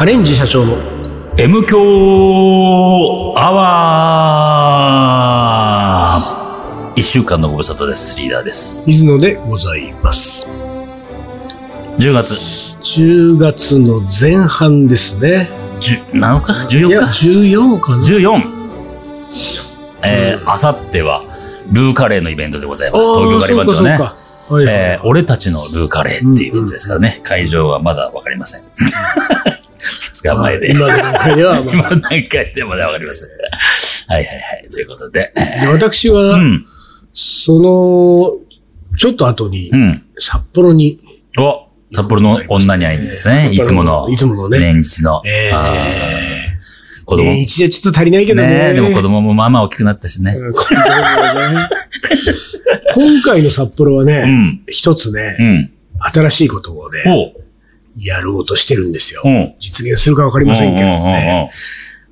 カレンジ社長の M 強アワー一週間のご無沙汰です。リーダーです。水野でございます。10月10月の前半ですね。10、7日？い ?14 や、日14かな。?14! えー、あさっては、ルーカレーのイベントでございます。東京ガリバン長ね。はいはいえー、俺たちのルーカレーっていうイベントですからね。会場はまだわかりません。2日前で。今の段階では、ま今あの段階でもわかりません。はいはいはい。ということで。で私は、うん。その、ちょっと後にう、ん。札幌に、お札幌の女に会いにですね。いつもの。いつものね。年一の。え子供。年一じゃちょっと足りないけどね。ねでも子供もまあまあ大きくなったしね。今回の札幌はうね、ん。一つねう、ん。新しいことをね。やろうとしてるんですよう。ん。実現するかわかりませんけどね、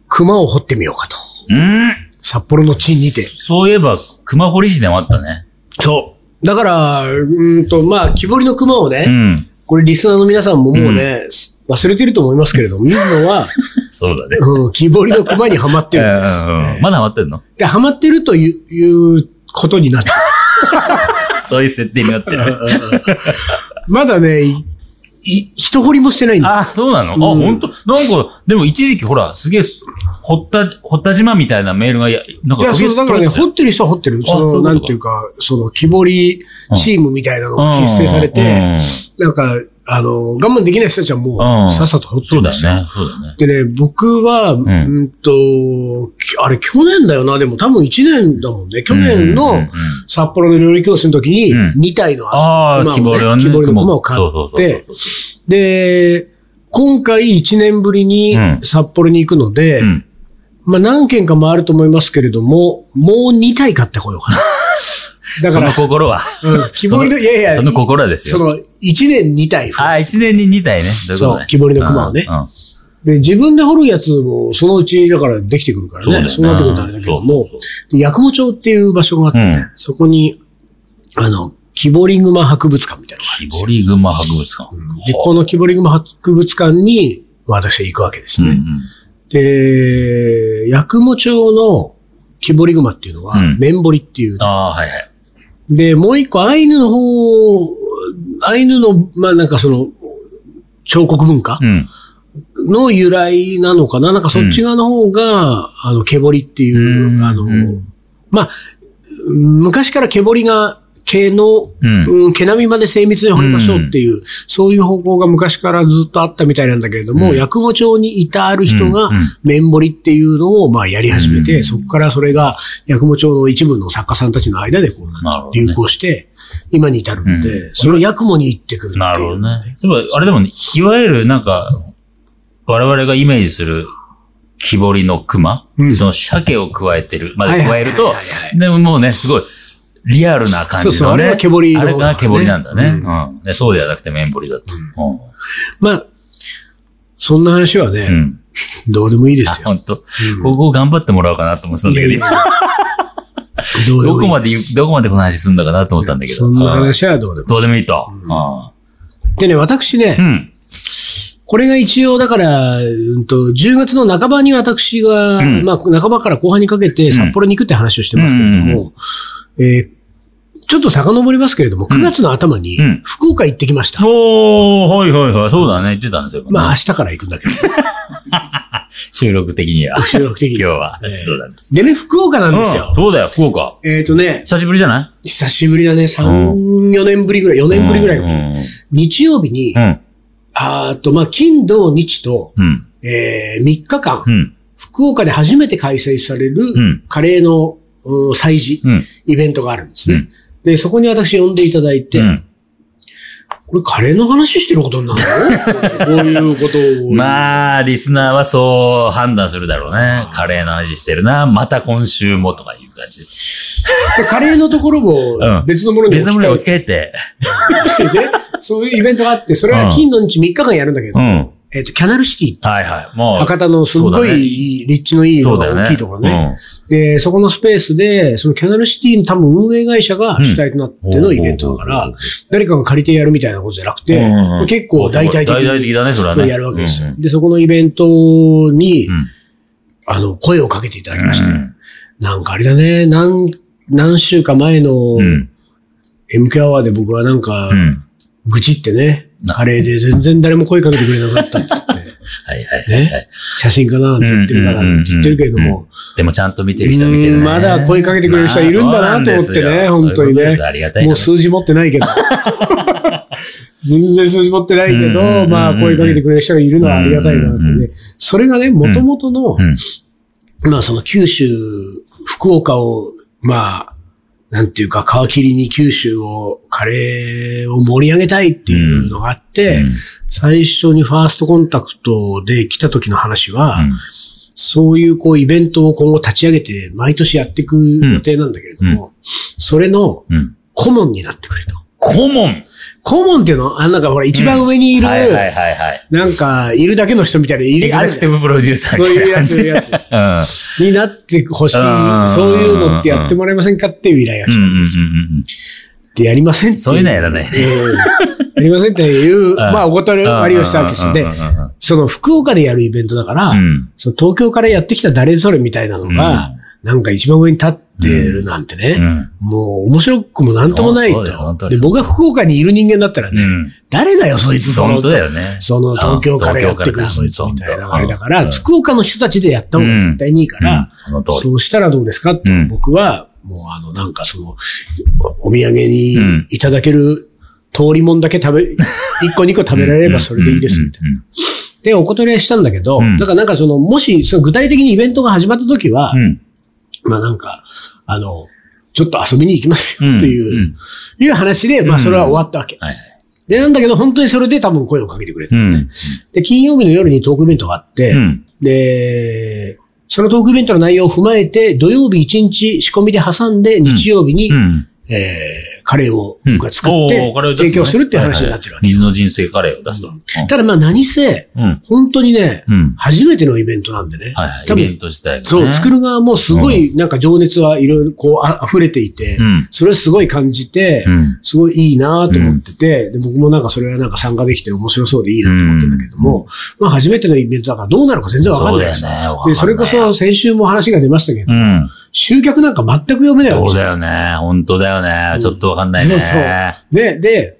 熊を掘ってみようかと。うんうんうん。うん。札幌の地にて。そういえば、熊堀市でもあったね。そう。だから、うーんと、まあ、木彫りの熊をね、うん。これリスナーの皆さんももうね、忘れてると思いますけれども、見るのは、そうだね。うん、木彫りの熊にはまってるんです。うんうんうんまだハマってんの？で、はまってるといういうことになって そういう設定になってる。る。まだね、いい一掘りもしてないんです。あ、そうなの？あ、うん。本当？なんか、でも一時期ほら、すげえ、掘った、掘った島みたいなメールがや、なんいや、かそう、だからね、掘ってる人は掘ってる。そういうことなんていうか、その、木彫りチームみたいなのが結成されて、なんか、あの、我慢できない人たちはもうんう、さっさと掘ってそうだるんですよ。よね。そうだね。でね、僕は、うんと、きあれ去年だよな、でも多分1年だもんね。去年うんうんうのん札幌の料理教室の時にうん2体のああ、熊を木彫りはね。木彫りの熊を買そうそうそうって、そうで、今回1年ぶりにうん札幌に行くので、うん。まあ何件かもあると思いますけれども、もう2体買ってこようかな。だかそのら、心は。うん木彫りの、いやいや、その心はですよ。その1年2体増ああ、や一年に二体ね。どういうことね。そう木彫りの熊をねうんうんで、自分で掘るやつもそのうちだからできてくるからね。そうね。そうなってくるとあれだけども八雲町っていう場所があってそこに、あの、木彫り熊博物館みたいなのがあるん木ですよ彫り熊博物館。で、この木彫り熊博物館に、まあ私は行くわけですね。ん。で、八雲町の木彫り熊っていうのは、うん面彫りっていう。ああ、はいはい。で、もう一個、アイヌの方、アイヌの、まあなんかその、彫刻文化うん。の由来なのかな？なんかそっち側の方が、あの、毛彫りっていう、うん。あの、うん。まあ、昔から毛彫りが、毛の、うん。うん毛並みまで精密に彫りましょうっていう、そういう方向が昔からずっとあったみたいなんだけれども、うん。八雲町にいたある人が面彫りっていうのを、まあ、やり始めて、うん。そこからそれが、八雲町の一部の作家さんたちの間で、こう、流行して、今に至るんで、うん。その八雲に行ってくる。なるほどね。でも、あれでもね、いわゆるなんか、我々がイメージする木彫りの熊、うん。その鮭を加えてる、まで加えるとでももうね、すごい、リアルな感じのね。そうそうあれが毛彫りのあれが毛彫りなんだね。ううん。でそうではなくて面彫りだと。まあ、そんな話はね、うん。うん。どうでもいいですあ、よ。本当？うんここ頑張ってもらおうかなと思ってたんだけど、今どどこまでどこまでこの話すんだかなと思ったんだけど。そんなうん話はどうでもどうでもいいと。うんあでね、私ね、あうん。これが一応、だから、うんと、10月の半ばに私が、うんまあ、半ばから後半にかけて札幌に行くって話をしてますけれども、えーちょっと遡りますけれども、9月の頭にうん福岡行ってきました。おー、はいはいはい。そうだね。言ってたんですよ。まあ、明日から行くんだけど、収録的には。収録的に。今日はええ。そうなんです。でね、福岡なんですうんよ。そうだよ、福岡。えっ、とね、久しぶりじゃない？久しぶりだね、3、4年ぶりぐらい、4年ぶりぐらい。うん。日曜日に、うん。あーっと、まあ、金、土、日と、うん。えー、3日間、うん。福岡で初めて開催されるうん、カレーの、うん祭事、うん。イベントがあるんですね。うんで、そこに私呼んでいただいて、うん。これカレーの話してることになるの？こういうことを。まあ、リスナーはそう判断するだろうね。カレーの話してるな。また今週もとかいう感じ。でカレーのところもうん別のものに別のものに置き換置き換えて。えて、そういうイベントがあって、それは金の日3日間やるんだけど、うん。えっ、と、キャナルシティはいはい。もう。博多のすっごい立地のいい。大きいところね。で、そこのスペースで、そのキャナルシティの多分運営会社が主体となってのイベントだから、うん誰かが借りてやるみたいなことじゃなくて、うんうん結構大々的大々的にだね、それはね。やるわけです。うんうんで、そこのイベントに、うんあの、声をかけていただきまして、うんなんかあれだね、何、何週か前のうん。MQ アワーで僕はなんかう、ん。愚痴ってね、な。カレーで全然誰も声かけてくれなかったっつって、はいはいはいはい。写真家なんて言ってるからって言ってるけれどうんうんも、でもちゃんと見てる人は見てるね。うんまだ声かけてくれる人はいるんだなと思ってね本当にね。そういうことです。ありがたいもう数字持ってないけど。全然数字持ってないけうんうんうんど、うん。まあ声かけてくれる人がいるのはありがたいなってうんうんね。それがね、元々のうん、まあその九州、福岡を、まあ、なんていうか皮切りに九州を、カレーを盛り上げたいっていうのがあって、最初にファーストコンタクトで来た時の話は、そういうこうイベントを今後立ち上げて毎年やっていく予定なんだけれども、それのうん。うん。顧問になってくれと。顧問顧問っていうの？あ、なんかほら一番上にいる、はいはいはいはい。なんかいるだけの人みたいな、いエる、あるグゼクティブプロデューサーそういうやつ、みたそういうやつ。いな感になってほしいうん。そういうのってやってもらえませんかっていう依頼が来たんですよ。うんで、やりませんっていそういうのはやらないやりませんっていう、まあお断りをしたわけです。でうん、うんうんその福岡でやるイベントだから、うん。その東京からやってきた誰それみたいなのが、なんか一番上に立ってるなんてね、うん。もう面白くもなんともないと。にで、僕が福岡にいる人間だったらね、うん。誰だよ、そいつ、そのね。その東京からやってくるそいつみたいなあれだから、福岡の人たちでやった方が絶対にいいから、うん、そうしたらどうですか？ってうん。僕は、もうあの、なんかその、お土産にいただける通りもんだけ食べ、一個二個食べられればそれでいいですみたいな。うん。で、お断りはしたんだけど、うん。だからなんかその、もし、その具体的にイベントが始まった時は、うん。まあなんか、あの、ちょっと遊びに行きますうん。よっていう、うんいう話で、まあそれは終わったわけ。はいはい。で、なんだけど本当にそれで多分声をかけてくれた、うん。で、金曜日の夜にトークイベントがあって、うん。で、そのトークイベントの内容を踏まえて、土曜日1日仕込みで挟んで、日曜日に、うん。えーカレーを僕が作っおて提供するっていう話になってるわけ。水の人生カレーを出すと。ただまあ何せ、うん。本当にね、うん。初めてのイベントなんでね。はいはい。多分、イベント自体がね。そう、作る側もすごいなんか情熱はいろいろこうあ溢れていて、うん。それをすごい感じて、うん。すごいいいなと思ってて、で僕もなんかそれはなんか参加できて面白そうでいいなと思ってるんだけども、まあ初めてのイベントだからどうなるか全然わかんないしそうだよね。わかんないで、それこそ、先週も話が出ましたけど、うん。集客なんか全く読めないわけそうだよね。本当だよね。ちょっとわかんないね。そうそうで、で、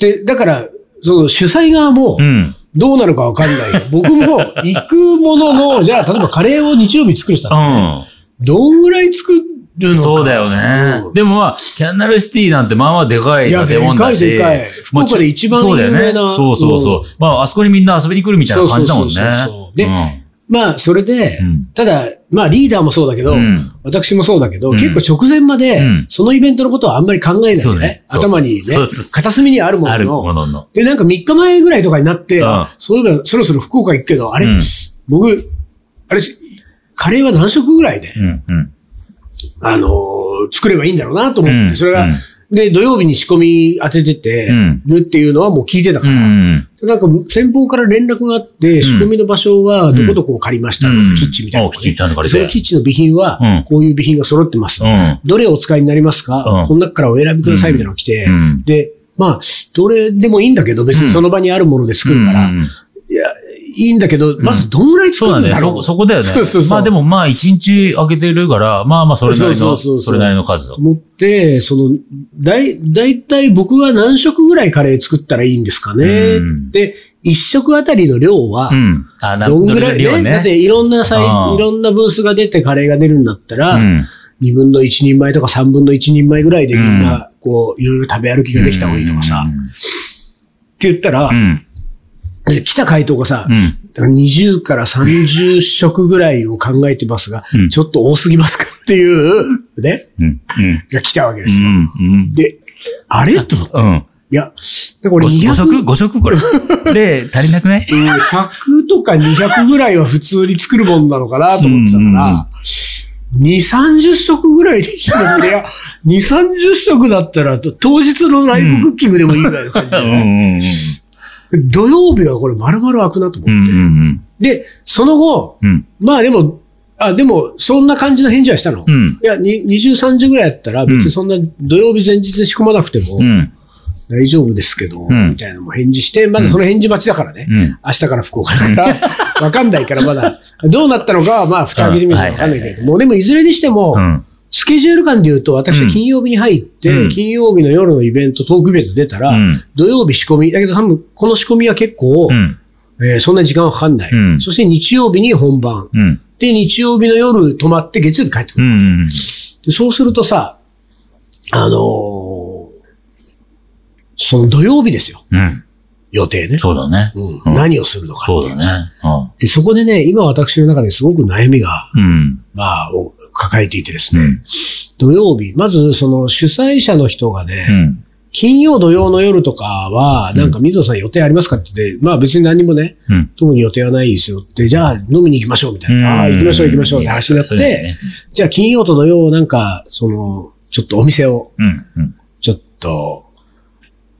で、だから、その主催側もうん。どうなるかわかんないよ。僕も行くものの、じゃあ例えばカレーを日曜日作る人だったらねうどんぐらい作るのん。か。そうだよねう。んでもまあ、キャナルシティなんてまあまあでかい建物だし。でかいでかい福岡で一番そうだよね有名なそうそうそう。まあ、あそこにみんな遊びに来るみたいな感じだもんね。そうそうそうそうでうんまあ、それで、うんただ、まあリーダーもそうだけど、うん。私もそうだけど、うん。結構直前まで、うん。そのイベントのことはあんまり考えないじゃない、そうね。頭にね片隅にあるものの。で、なんか3日前ぐらいとかになって、そういえばそろそろ福岡行くけど、あれ、うん。僕、あれ、カレーは何食ぐらいで。あのー作ればいいんだろうなと思って、うんそれが、うんで、土曜日に仕込み当てててうん、るっていうのはもう聞いてたかうら、ん。なんか先方から連絡があって、仕込みの場所はどこどこを借りました、うん。キッチンみたいなキッチンちゃんと借りて。そのキッチンの備品はうん、こういう備品が揃ってます。うん。どれをお使いになりますか、うん。この中からお選びくださいみたいなのが来て、うん。で、まあ、どれでもいいんだけど、別にその場にあるもので作るから、うんいや、いいんだけど、まずどんぐらい作そうなんだよ。るんだろうそ、そこだよね。そうそうそうまあでもまあ一日開けてるから、まあまあそれなりの、そうそうそうそうそれなりの数をと。思って、その、だい、だいたい僕は何食ぐらいカレー作ったらいいんですかね？うんで、一食あたりの量はう、ん。あ、などんぐらい？量ね。だっていろんなサイうんいろんなブースが出てカレーが出るんだったら、うん。二分の一人前とか三分の一人前ぐらいでみんな、こう、いろいろ食べ歩きができた方がいいとかさ、って言ったらう、ん。で来た回答がさ、うん。20から30食ぐらいを考えてますが、うんちょっと多すぎますかっていう、ね、うん。うん。が来たわけですよ。で、あれ？と思って。うん。いや、でこれ5 200、食 ?5 食？これ。で、足りなくない？うん100とか200ぐらいは普通に作るもんなのかなと思ってたから、2、30食ぐらいできるの？いや、2、30食だったら、当日のライブクッキングでもいいぐらいの感じ。うん。うん。土曜日はこれ丸々開くなと思って。うんうんで、その後、うん。うん。まあでも、あ、でも、そんな感じの返事はしたの。うん。いや、に23時ぐらいやったら、別にそんな土曜日前日で仕込まなくてもうん。大丈夫ですけど、んみたいなのも返事して、まだその返事待ちだからね。うん。明日から福岡だから、わかんないからまだ、どうなったのかはまあ、蓋開けてみるとわかんないけれども、でもいずれにしても、うん。スケジュール感で言うと、私は金曜日に入って、うん金曜日の夜のイベント、トークイベント出たら、うん土曜日仕込み、だけど多分この仕込みは結構、うん。えーそんなに時間はかかんない、うんそして日曜日に本番。うん。で、日曜日の夜泊まって月曜日帰ってくる。うん。でそうするとさ、あのーその土曜日ですよ。うん。予定ね。そうだね。うんうん何をするのかそうだね。で、そこでね、今私の中ですごく悩みが、うん。まあ、を抱えていてですね、うん。土曜日、まずその主催者の人がね、うん。金曜土曜の夜とかは、なんか水野さん予定ありますかって言って、まあ別に何もね、うん。特に予定はないですよって、じゃあ飲みに行きましょうみたいな。ああ、行きましょう行きましょうって話になって、じゃあ金曜と土曜なんか、その、ちょっとお店を。ちょっと、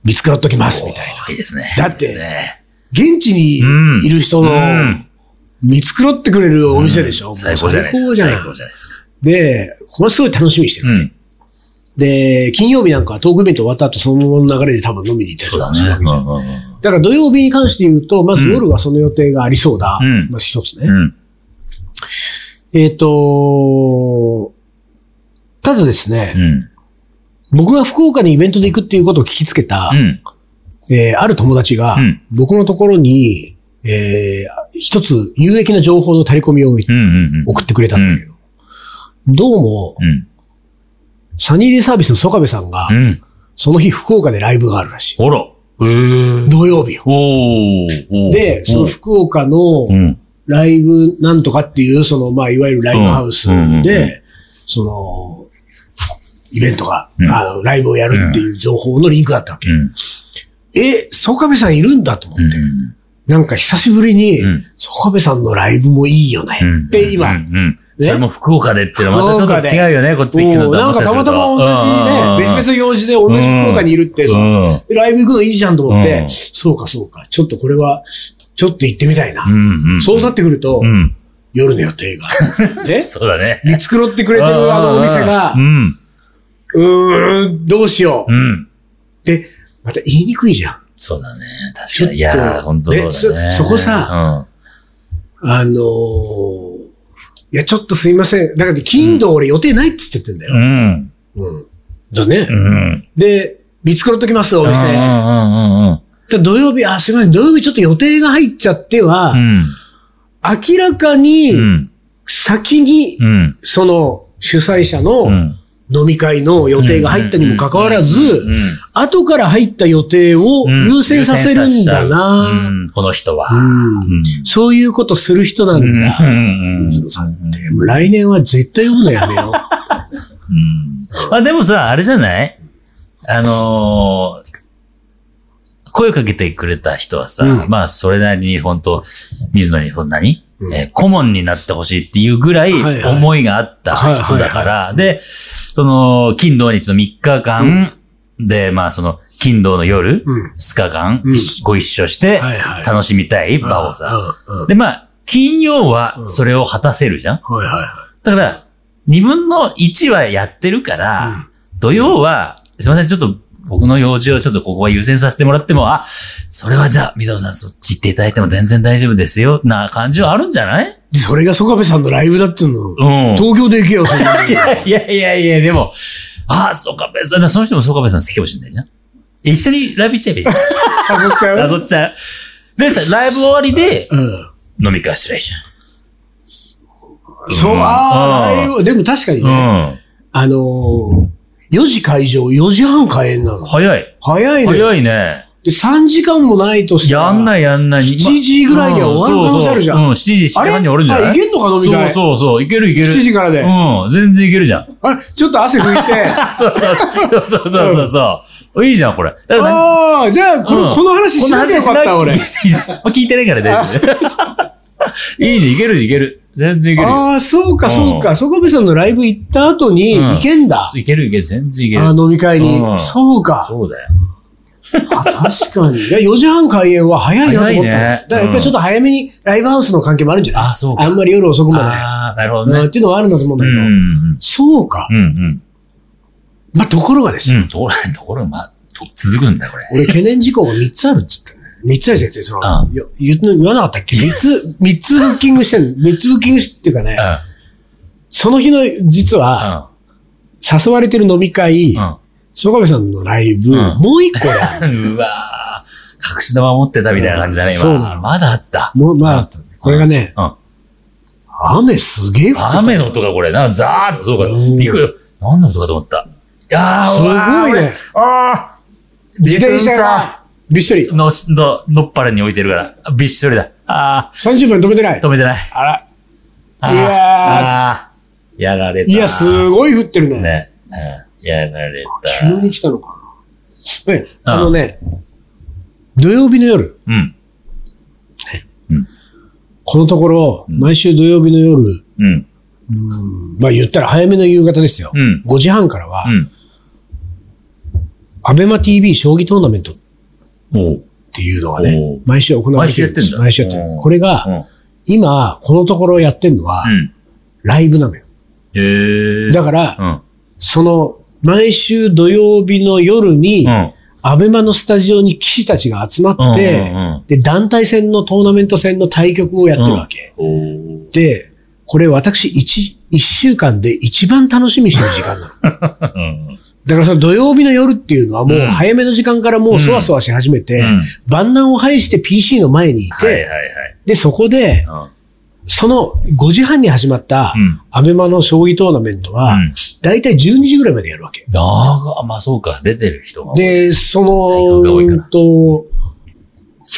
見繕っときますみたいな。いいですね。だって現地にいる人のうん、見繕ってくれるお店でしょ、もう最高じゃないですか。最高じゃないですか。で、これすごい楽しみにしてる。うん。で、金曜日なんかはトークイベント終わった後そのままの流れで多分飲みに行ったりそうだするわね。けじゃんうんうんうん。だから土曜日に関して言うと、まず夜はその予定がありそうだ。うんまず一つね。うん。えっ、と、ただですね、うん。僕が福岡にイベントで行くっていうことを聞きつけた、うん。えーある友達が、うん僕のところに、えー一つ有益な情報の垂れ込みを。送ってくれたんだけど、どうも、うん。サニーデイサービスの曽我部さんが、うん。その日福岡でライブがあるらしい。ほら。土曜日よ。で、その福岡のうん。ライブなんとかっていう、その、まあ、いわゆるライブハウスで、その、イベントが、うんあの、ライブをやるっていう情報のリンクだったわけ。うん。え、曽我部さんいるんだと思って。うん。なんか久しぶりにうん、曽我部さんのライブもいいよねうん。って今。それも福岡でっていうのはまたちょっと違うよね、こっち行くのと。なんかたまたま同じね、別々の用事で同じ福岡にいるって、その々。ライブ行くのいいじゃんと思って、うんそうかそうか、ちょっとこれは、ちょっと行ってみたいな。そうなってくると、うん。夜の予定が。ねそうだね。見繕ってくれてるあのお店がう、ん。うーん、どうしよう。うん。で、また言いにくいじゃん。そうだね。確かに。いやー、本当そうだね。でそそこさ、あのーいや、ちょっとすいません。だから、金土俺予定ないって言ってんだよ。うん。うん。だね。うん。で、見繕っときます、おうん。うん。店。うん。で土曜日、あ、すいません、土曜日ちょっと予定が入っちゃっては、うん。明らかにう、ん。先に、うん。その、主催者のうん。飲み会の予定が入ったにもかかわらず、うん。後から入った予定をうん優先させるんだうな。ん。この人は。うんうんそういうことする人なんだ。さんって来年は絶対読むのやめようん。あ、でもさ、あれじゃない？あのー声かけてくれた人はさ、うんまあ、それなりに本当水野にそんなに、うん。えー顧問になってほしいっていうぐらい思いがあった人だかはい。ら、で、その、金土日の3日間、で、まあ、その、金土の夜、う。うん。2日間、うん。ご一緒して。楽しみたい場をさ。うん。うん。で、まあ、金曜はそれを果たせるじゃん、はいはいはだから、二分の一はやってるから、うん。土曜は、すいません、ちょっと僕の用事をちょっとここは優先させてもらっても、あ、それはじゃあ、水野さんそっち行っていただいても全然大丈夫ですよ、な感じはあるんじゃない？い。それが曽我部さんのライブだっていうの。うん。東京で行けよ、そんなのいやいやいやいや、でも、ああ、そうかべさん、その人もそうかべさん好きかもしれないじゃん。一緒にライブ行っちゃえばいい。誘っちゃう？誘っちゃう。でさ、ライブ終わりでうん。飲み会すりゃいいじそう、ああ、でも確かにゃん。ね、あのー、4時会場、4時半開演なの。早い。早いね。早いね。で、3時間もないとしたら。やんないやんない。7時ぐらいには終わる可能性あるじゃんうそうそううん、7時、7時半に終わるんじゃない？あ、いけんのか飲み会。そうそうそう、いけるいける。7時からで。うん、全然いけるじゃん。あれ、ちょっと汗拭いて。そうそう、そうそうそう。いいじゃん、これ。ああ、じゃあ、この、うんこの話しなきゃよかった、俺。聞いてないから大丈夫。いいじゃん、いけるいける。全然いけるよ。ああ、そうか、そうか。曽我部さんのライブ行った後にうん行けんだ。いけるいける、全然いける。あー飲み会にう。んそうか。そうだよ。あ確かに。いや、4時半開演は早いなと思ったの。早いねだからやっぱりちょっと早めにライブハウスの関係もあるんじゃない？あ、そうか。あんまり夜遅くまああ、なるほで。どね。うんっていうのはあるんだと思うんうだけど。ん。そうか。うんうん。まあ、ところがですよ。うん。ところ、ところが、まあ、と続くんだ、これ。俺懸念事項が3つあるっつってね。3つあるじゃん、その、うん言わなかったっけ ?3 つ、三つブッキングしてんの。3つブッキングしてっていうかね、その日の、実は、誘われてる飲み会、うん。曽我部さんのライブ、んもう一個だ。うん。うわぁ。隠し玉持ってたみたいな感じだね、今。そうなのまだあった。もう、まあ、これがね、うん。雨すげえ降ってた雨の音がこれ、なんかザーッと、そうか、びっくり。何の音かと思った。いやー、すごいね。あー自転車が、びっしり。の、の、のっぱらに置いてるから、びっしょりだ。あ30分止めてないー、。止めてない。あら。あーいやーあーやられた。いや、すごい降ってるね。ね。うん。やられた。急に来たのかな。ね、あのね、土曜日の夜、うん。このところ、毎週土曜日の夜、うん。まあ言ったら早めの夕方ですよ。うん。5時半からはう、ん。アベマ TV 将棋トーナメントっ。ていうのがおねう、毎週行われてるんです毎週やってんだ毎週やってるうんこれが、うん。今、このところやってるのはう、ん。ライブなのよ。へー。だから、うん。その、毎週土曜日の夜にう、ん。アベマのスタジオに騎士たちが集まうん。って、うん。で、団体戦のトーナメント戦の対局をやってるわけ。で、これ私一、一週間で一番楽しみにしてる時間なの。うん。だからその土曜日の夜っていうのはもううん早めの時間からもうそわそわし始めて、うん万難を排して PC の前にいて、はいはいで、そこで、はい。その5時半に始まったうん。アベマの将棋トーナメントは、うん。だいたい12時ぐらいまでやるわけ。長まあそうか、出てる人が。で、その、多いからうんと、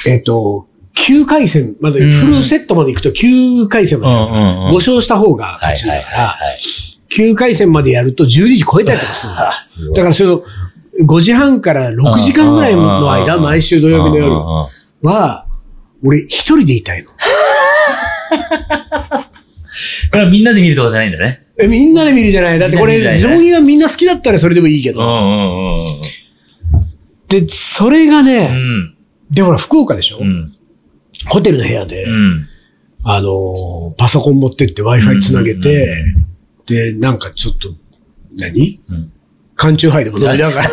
えっと、9回戦、まずフルセットまで行くと9回戦まうんで。うんうん。5勝した方が勝ちだから、はいはい。9回戦までやると12時超えたりとかするのあ、すだからその、5時半から6時間ぐらいの間、毎週土曜日の夜は、俺一人でいたいの。これはみんなで見るとかじゃないんだね。え、みんなで見るじゃないだってこれ、みんなで見るじゃない将棋がみんな好きだったらそれでもいいけど。うんうんうんで、それがうん。うね、ん。で、ほら、福岡でしょ？うん。ホテルの部屋でう、ん。あのー、パソコン持ってって Wi-Fi つなげて、で、なんかちょっと、何？うん。缶中杯でも飲みながら、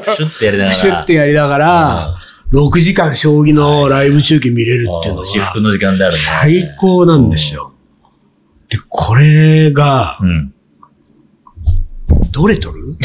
プシュッてやりながら。シュッてやりながら、6時間将棋のライブ中継見れるっていうのは、私服の時間であるね。最高なんですよ。で、これが、うん。どれ撮る？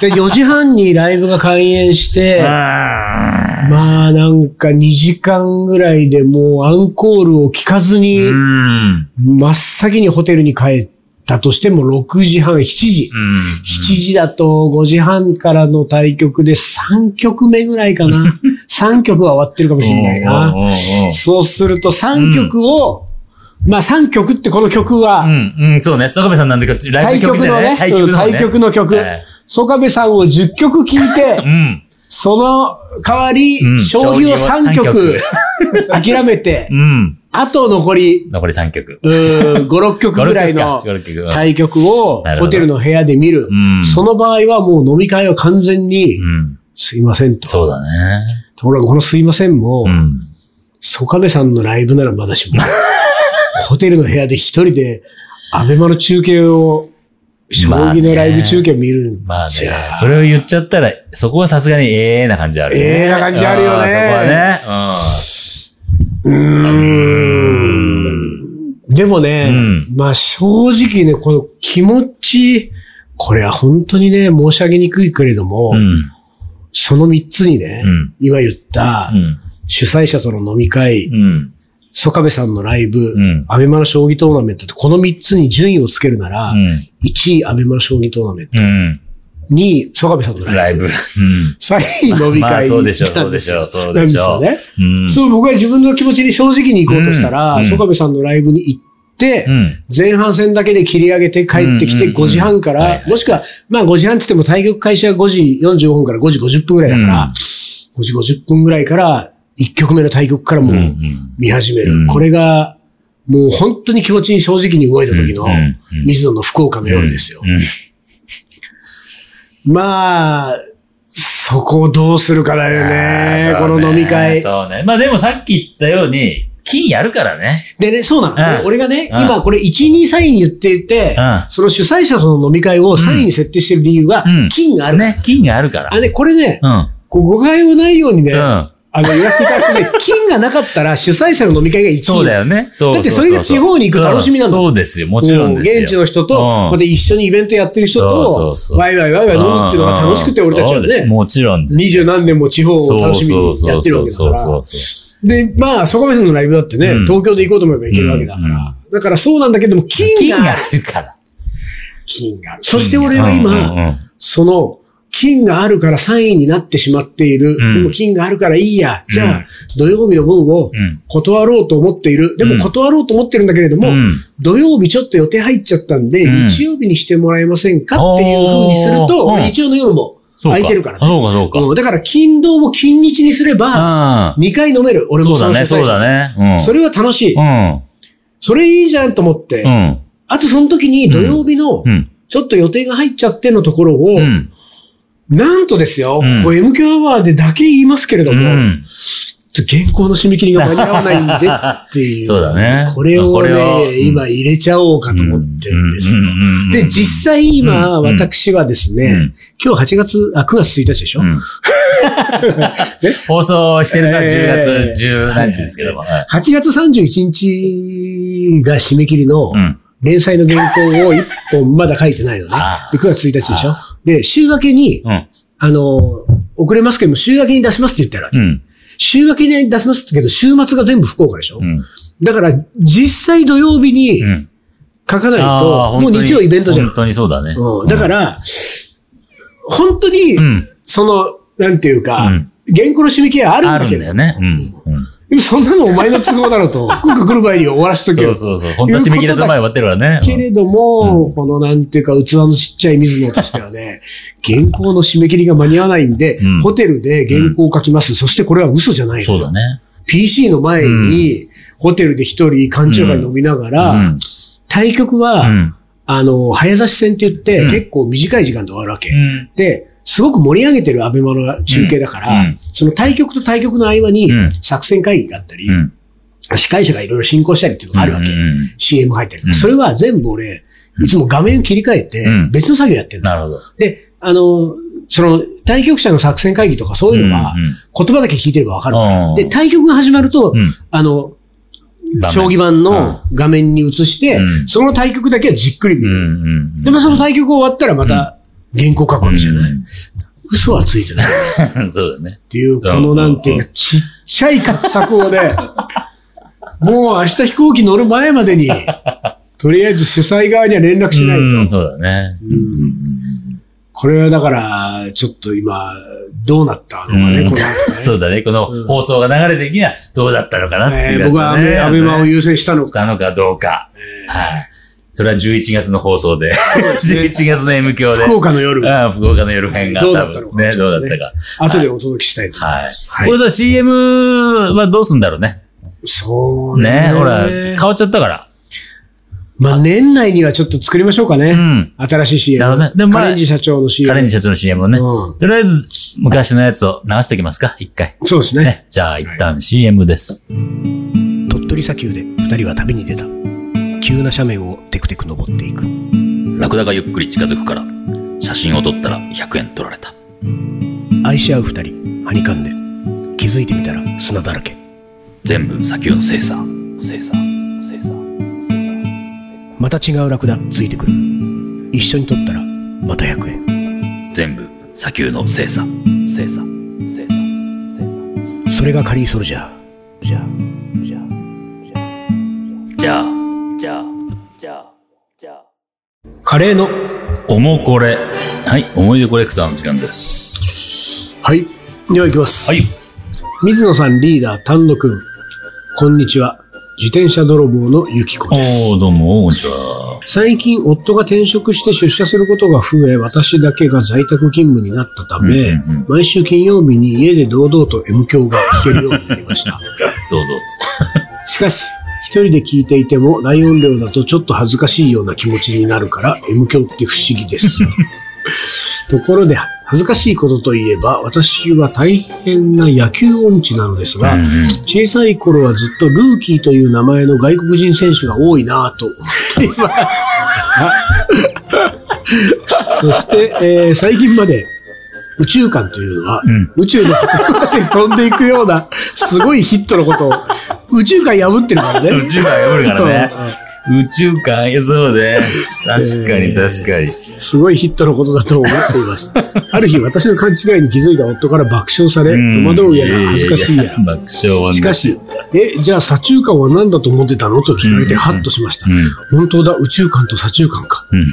で、4時半にライブが開演して、あまあなんか2時間ぐらいでもうアンコールを聞かずに、うん。真っ先にホテルに帰ったとしても6時半、7時。うん。7時だと5時半からの対局で3曲目ぐらいかな。3曲は終わってるかもしれないな。うんうんうんそうすると3曲を、まあ3曲ってこの曲は、うん、うん、そうね。坂部さんなんでか、ライ対ブ曲じゃない？局のね、対局のね。対局の曲はい。曽我部さんを10曲聴いてう、ん。その代わりうん、将棋を3将棋を曲三 諦めて、うん。あと残り、残り3曲。うーん5、6曲ぐらいの5 6曲か対局をホテルの部屋で見るう。ん。その場合はもう飲み会は完全に、うん。すいませんと。そうだね。ところがこのすいませんもう、ん。曽我部さんのライブならまだしも、ホテルの部屋で一人で、アベマの中継を、将棋のライブ中継を見るんまあねじゃ、それを言っちゃったら、そこはさすがにええな感じあるね。ええな感じあるよねそこはね。うーん。でもね、うまあ正直ね、この気持ち、これは本当にね、申し上げにくいけれども、うん。うん。その三つにね、うん。今言った、主催者との飲み会、うん。曽我部さんのライブ、うん。アベマの将棋トーナメントって、この三つに順位をつけるなら、うん。1位アベマの将棋トーナメント、うん。2位曽我部さんのライブ、ライブ。うん。3位飲みまあ会そうでしょう、なんですよそうでしょう、そうでしょう。ね。うん。そう、僕は自分の気持ちに正直に行こうとしたら、うん曽我部さんのライブに行って、うん。前半戦だけで切り上げて帰ってきてうんうんうん5時半から、もしくは、まあ5時半って言っても対局開始は5時45分から5時50分ぐらいだから、5時50分ぐらいから、1曲目の対局からもう見始める。うんこれが、もう本当に気持ちに正直に動いた時の水野の福岡の夜ですよ。うん。まあ、そこをどうするかだよね。この飲み会。そうね。まあでもさっき言ったように、金やるからね。でね、そうなの。うん俺がね、うん今これ1、2サイン言っていて、うんその主催者との飲み会をサインに設定してる理由はうん、金があるから。ね、金があるから。あのね、これね、誤解をないようにね、うん。あの、言わせていただくとね、金がなかったら主催者の飲み会が1位。そうだよね。そうだってそれが地方に行く楽しみなんだうそうですよ。もちろんですよ。現地の人と、ここで一緒にイベントやってる人とワイワイワイワイ飲むっていうのが楽しくて、俺たちはね、もちろんです。二十何年も地方を楽しみにやってるわけだからで、まあ、そこまでのライブだってね、うん東京で行こうと思えば行けるわけだから。うんだからそうなんだけども、金が金があるから。金がある。そして俺はうん今、その、金があるから3位になってしまっている。うんでも金があるからいいや。じうんゃあ、土曜日の分をうん断ろうと思っている。でうんも断ろうと思ってるんだけれども、うん土曜日ちょっと予定入っちゃったんで、うん日曜日にしてもらえませんかっていう風にすると、日曜の夜も空いてるからね。そうか、そうか。うんだから、金土も金日にすれば、あ2回飲める。俺もそうだね、そうだね。うん。それは楽しい。うん。それいいじゃんと思って。うん。あとその時に土曜日のう、ん。ちょっと予定が入っちゃってのところを、うん。なんとですよ、うん MQ アワーでだけ言いますけれども、うん。原稿の締め切りが間に合わないんでっていう。そうだねこれをね、今入れちゃおうかと思ってるんですよ。よで、実際今、うん私はですね、うん今日8月、あ、9月1日でしょ、うん放送してるのは10えー月10何日ですけども。はい ?8 月31日が締め切りのうん。連載の原稿を1本まだ書いてないのね。あで9月1日でしょで、週明けに、うん。あの、遅れますけども、週明けに出しますって言ってるわけ。うん。週明けに出しますって言うけど、週末が全部福岡でしょ、うん。だから、実際土曜日にうん。書かないと、もう日曜イベントじゃん。本当にそうだね。うん、だから、本当にう、ん。その、なんていうか、うん原稿の締め切りはあるんあだけど。るんだよね。うん。そんなのお前の都合だろうと、福岡来る前に終わらしとけよそう。そうそう。本当は締め切りする前終わってるわね。けれども、このなんていうか器のちっちゃい水野としてはね、原稿の締め切りが間に合わないんで、うんホテルで原稿を書きます。そしてこれは嘘じゃないのそうだね。PC の前に、ホテルで一人缶中杯飲みながら、うん。対局うは、ん。あの、早指し戦って言って、うん結構短い時間で終わるわけ。うん。で、すごく盛り上げてるアベマの中継だから、うんその対局と対局の合間にうん作戦会議があったり、うん。司会者がいろいろ進行したりっていうのがあるわけ。うん CM 入ったりとか、うんそれは全部俺、いつも画面を切り替えてうん、別の作業やってるの、なるほど。で、あの、その、対局者の作戦会議とかそういうのは、言葉だけ聞いてればわかるから、うんで、対局が始まると、うん。あの、将棋盤の画面に映して、うんその対局だけはじっくり見うん。うる。ん。で、まあその対局終わったらまた原稿書くわけじゃない。うん嘘はついてない。う んそうだね。っていう、このなんていうか、ちっちゃい画策をね、もう明日飛行機乗る前までに、とりあえず主催側には連絡しないうん、と。そうだね。これはだから、ちょっと今、どうなったのかね、うんこの後ね そうだね。この放送が流れてきにはどうだったのかなっていうえー僕はアベマを優先したのか。したのかどうか。はい。それは11月の放送で。すね11月の M 響で。福岡の夜、ああ福岡の夜編がどうだったの？ね、どうだったか。後でお届けしたいと思いはいます。。はいこれさ、CM はどうすんだろうね？そうね。ね、ほら、変わっちゃったから。まあ年内にはちょっと作りましょうかね。うん。新しい CM。なるほどねでもまあカレンジ社長の CM。カレンジ社長の CM をね。うんとりあえず、昔のやつを流しておきますか、一回。そうですね。ね。じゃあ、一旦 CM です。鳥取砂丘で二人は旅に出た。急な斜面をテクテク登っていく。ラクダがゆっくり近づくから、写真を撮ったら100円取られた。愛し合う二人、はにかんで。気づいてみたら砂だらけ。全部砂丘の精査。精査。精査。また違うラクダついてくる。一緒に撮ったらまた100円。全部砂丘の精査。精査。精査。精査。それがカリーソルジャー。じゃあ、カレーの。おもこれ。はい、思い出コレクターの時間です。はい。では行きます。はい。水野さんリーダー丹野くん。こんにちは。自転車泥棒のゆきこです。おー、どうも、こんにちは。最近夫が転職して出社することが増え、私だけが在宅勤務になったため、うんうんうん毎週金曜日に家で堂々と M 響が聞けるようになりました。どうぞ。しかし、一人で聞いていても大音量だとちょっと恥ずかしいような気持ちになるから M 響って不思議です。ところで、恥ずかしいことといえば、私は大変な野球音痴なのですが、うんうん小さい頃はずっとルーキーという名前の外国人選手が多いなぁと思っています。そして、えー最近まで宇宙間というのは、うん宇宙の果てまで飛んでいくような、すごいヒットのことを、宇宙間破ってるからね。宇宙間破るからね。宇宙間、そうね。確かに、確かに。すごいヒットのことだと思っています。ある日、私の勘違いに気づいた夫から爆笑され、戸惑うやら恥ずかしいやら。爆笑はねしかし、え、じゃあ左中間は何だと思ってたの？と聞かれてハッとしましたう。ん。本当だ、宇宙間と左中間か。うん。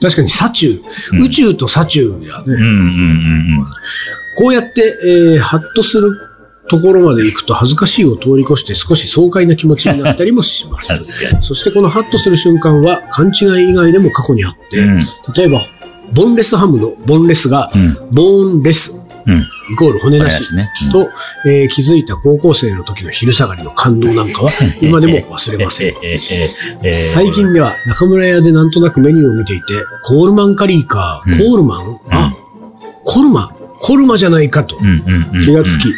確かに左中、うん宇宙と左中やね。うん。うん。うん。こうやって、えー、ハッとするところまで行くと恥ずかしいを通り越して少し爽快な気持ちになったりもします。そしてこのハッとする瞬間は勘違い以外でも過去にあって、うん。例えば、ボンレスハムのボンレスが、うん。ボーンレスうん。イコール骨なしね。と、えー気づいた高校生の時の昼下がりの感動なんかは 今でも忘れません。最近では中村屋でなんとなくメニューを見ていて、コールマンカリーか、うんコールマン、あ、コルマ？コルマじゃないかと。気がつき、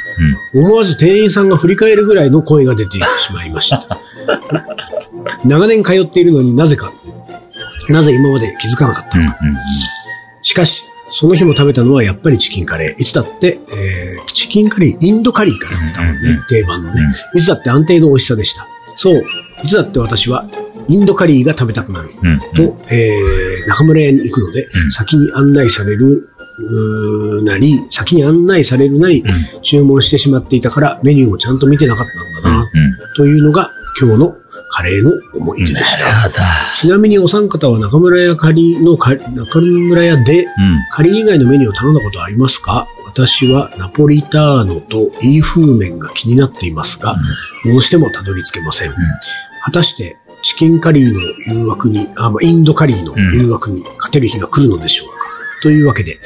うん。思わず店員さんが振り返るぐらいの声が出てしまいました。長年通っているのになぜか、なぜ今まで気づかなかったうん。のか。しかし、その日も食べたのはやっぱりチキンカレー。いつだって、えーチキンカリー、インドカリーからだったもんね、定番のね。うんいつだって安定の美味しさでした。そう、いつだって私はインドカリーが食べたくなる。うん。と、えー中村屋に行くので、うん先に案内される、なり、先に案内されるなり、注文してしまっていたから、メニューをちゃんと見てなかったんだな、というのが今日のカレーの思い出でした。ちなみにお三方は中村屋仮のか、中村屋でうん。仮以外のメニューを頼んだことはありますか？私はナポリターノとイー風麺が気になっていますが、どうしてもたどり着けません。果たして、チキンカリーの誘惑に、あ、まあ、インドカリーの誘惑に勝てる日が来るのでしょうか、というわけで、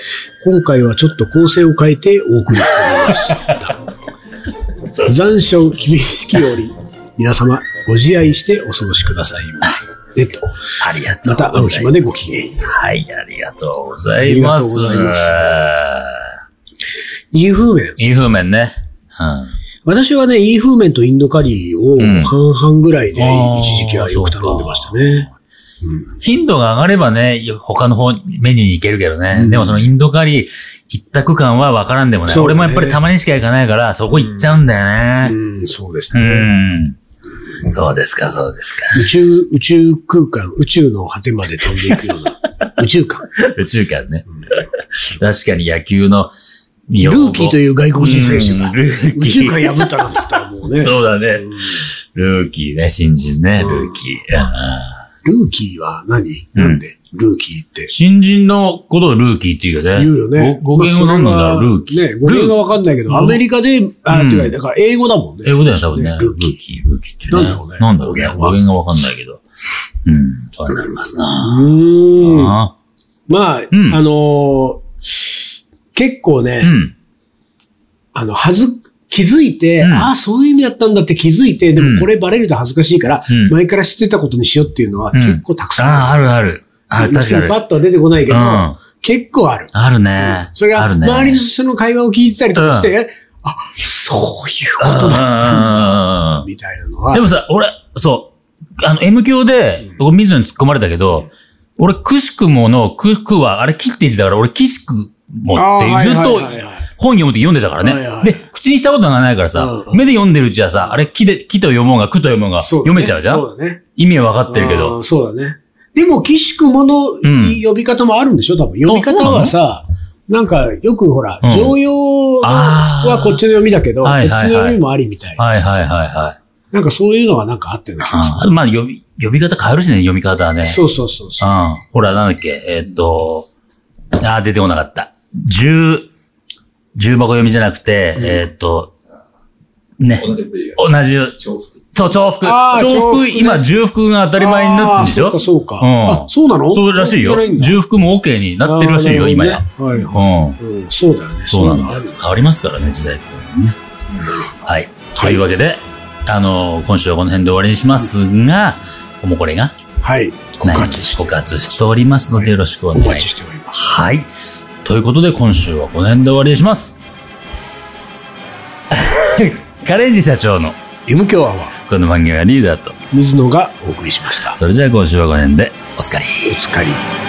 今回はちょっと構成を変えてお送りしてみました。残暑厳しきより、皆様ご自愛してお過ごしくださいませ。と。ありがとうございまた会う日までごきげんよはい、ありがとうございます。ありがとうございまイー風麺。いい風麺ね。うん。私はね、イー風麺とインドカリーをん半々ぐらいで一時期はよく頼んでましたね。頻度が上がればね、他の方、メニューに行けるけどね。うんでもそのインドカリー一択感は分からんでもない。ね俺もやっぱりたまにしか行かないから、そこ行っちゃうんだよね。うん、そうですうね。ん。そうですか、そうですか。宇宙、宇宙空間、宇宙の果てまで飛んでいくような、宇宙間。宇宙間ね。確かに野球のルーキーといいう外国人選手が宇。宙間破ったなんつったらもうね。そうだねう。んルーキーね、新人ね、うんルーキー。うんルーキーは何？なんで？ルーキーって。新人のことをルーキーって言うよね。言うよね。ご語源は何なんだろう、ルーキー。ね、語源がわかんないけど、アメリカで、あ、うんてか、だから英語だもんね。英語だよ、多分ね。ルルーキールーキーってね。なんだろうねなんだろうね。語源がわかんないけど。うん、そうなりますな。うーん。あまあ、んあのー結構ね、うん。あの、はず、気づいて、うんああ、そういう意味だったんだって気づいて、でうんもこれバレると恥ずかしいから、うん前から知ってたことにしようっていうのはうん結構たくさんああ、ある。あるある。ある、確かに。ッとは出てこないけど、うん結構ある。あるね。それが、あるね。周りの人の会話を聞いてたりとかして、あ、そういうことだったんだ、うんみたいなのは。でもさ、俺、そう、あの、M 教で、僕、水野に突っ込まれたけど、俺、くしくもの、くくは、あれ、切って字だから、俺、きしくもってずっと本読むって読んでたからはいはいね。で、口にしたことがないからさう、ん目で読んでるうちはさ、あれ、木で、木と読もうが、くと読もうが、読めちゃうじゃん？ね。意味は分かってるけうど。んそうだね。でも、岸くものん呼び方もあるんでしょ？多分。呼び方はさ、なんか、よくほら、うん常用はこっちの読みだけど、こっちの読みもありみたいな。はいはいはいはい。なんかそういうのはなんかあってるまあ、呼び、呼び方変えるしね、読み方はね。る。そうそうそうそう。うん。ほら、なんだっけ、えーっと、あー、出てこなかった。十、重箱読みじゃなくて、うんえーっと、ね、同じ重複。そう、重複。重複、今、重複が当たり前になってるんでしょ？そうか、そうか。うんあ、そうなの？そうらしいよ重複も OK になってるらしいよ、今や。。はいはい。うん。うん、そうだよね。そうなんだ。変わりますからね、時代。はい。というわけで、あの、今週はこの辺で終わりにしますが、おもこれがはい。枯何渇しておりますので、よろしくお願いしております。はい。ということで今週はこの辺で終わりにします。カレンジ社長の M 強アワー、この番組はリーダーと。水野がお送りしました。それじゃあ今週はこの辺でおつかり。お疲れ。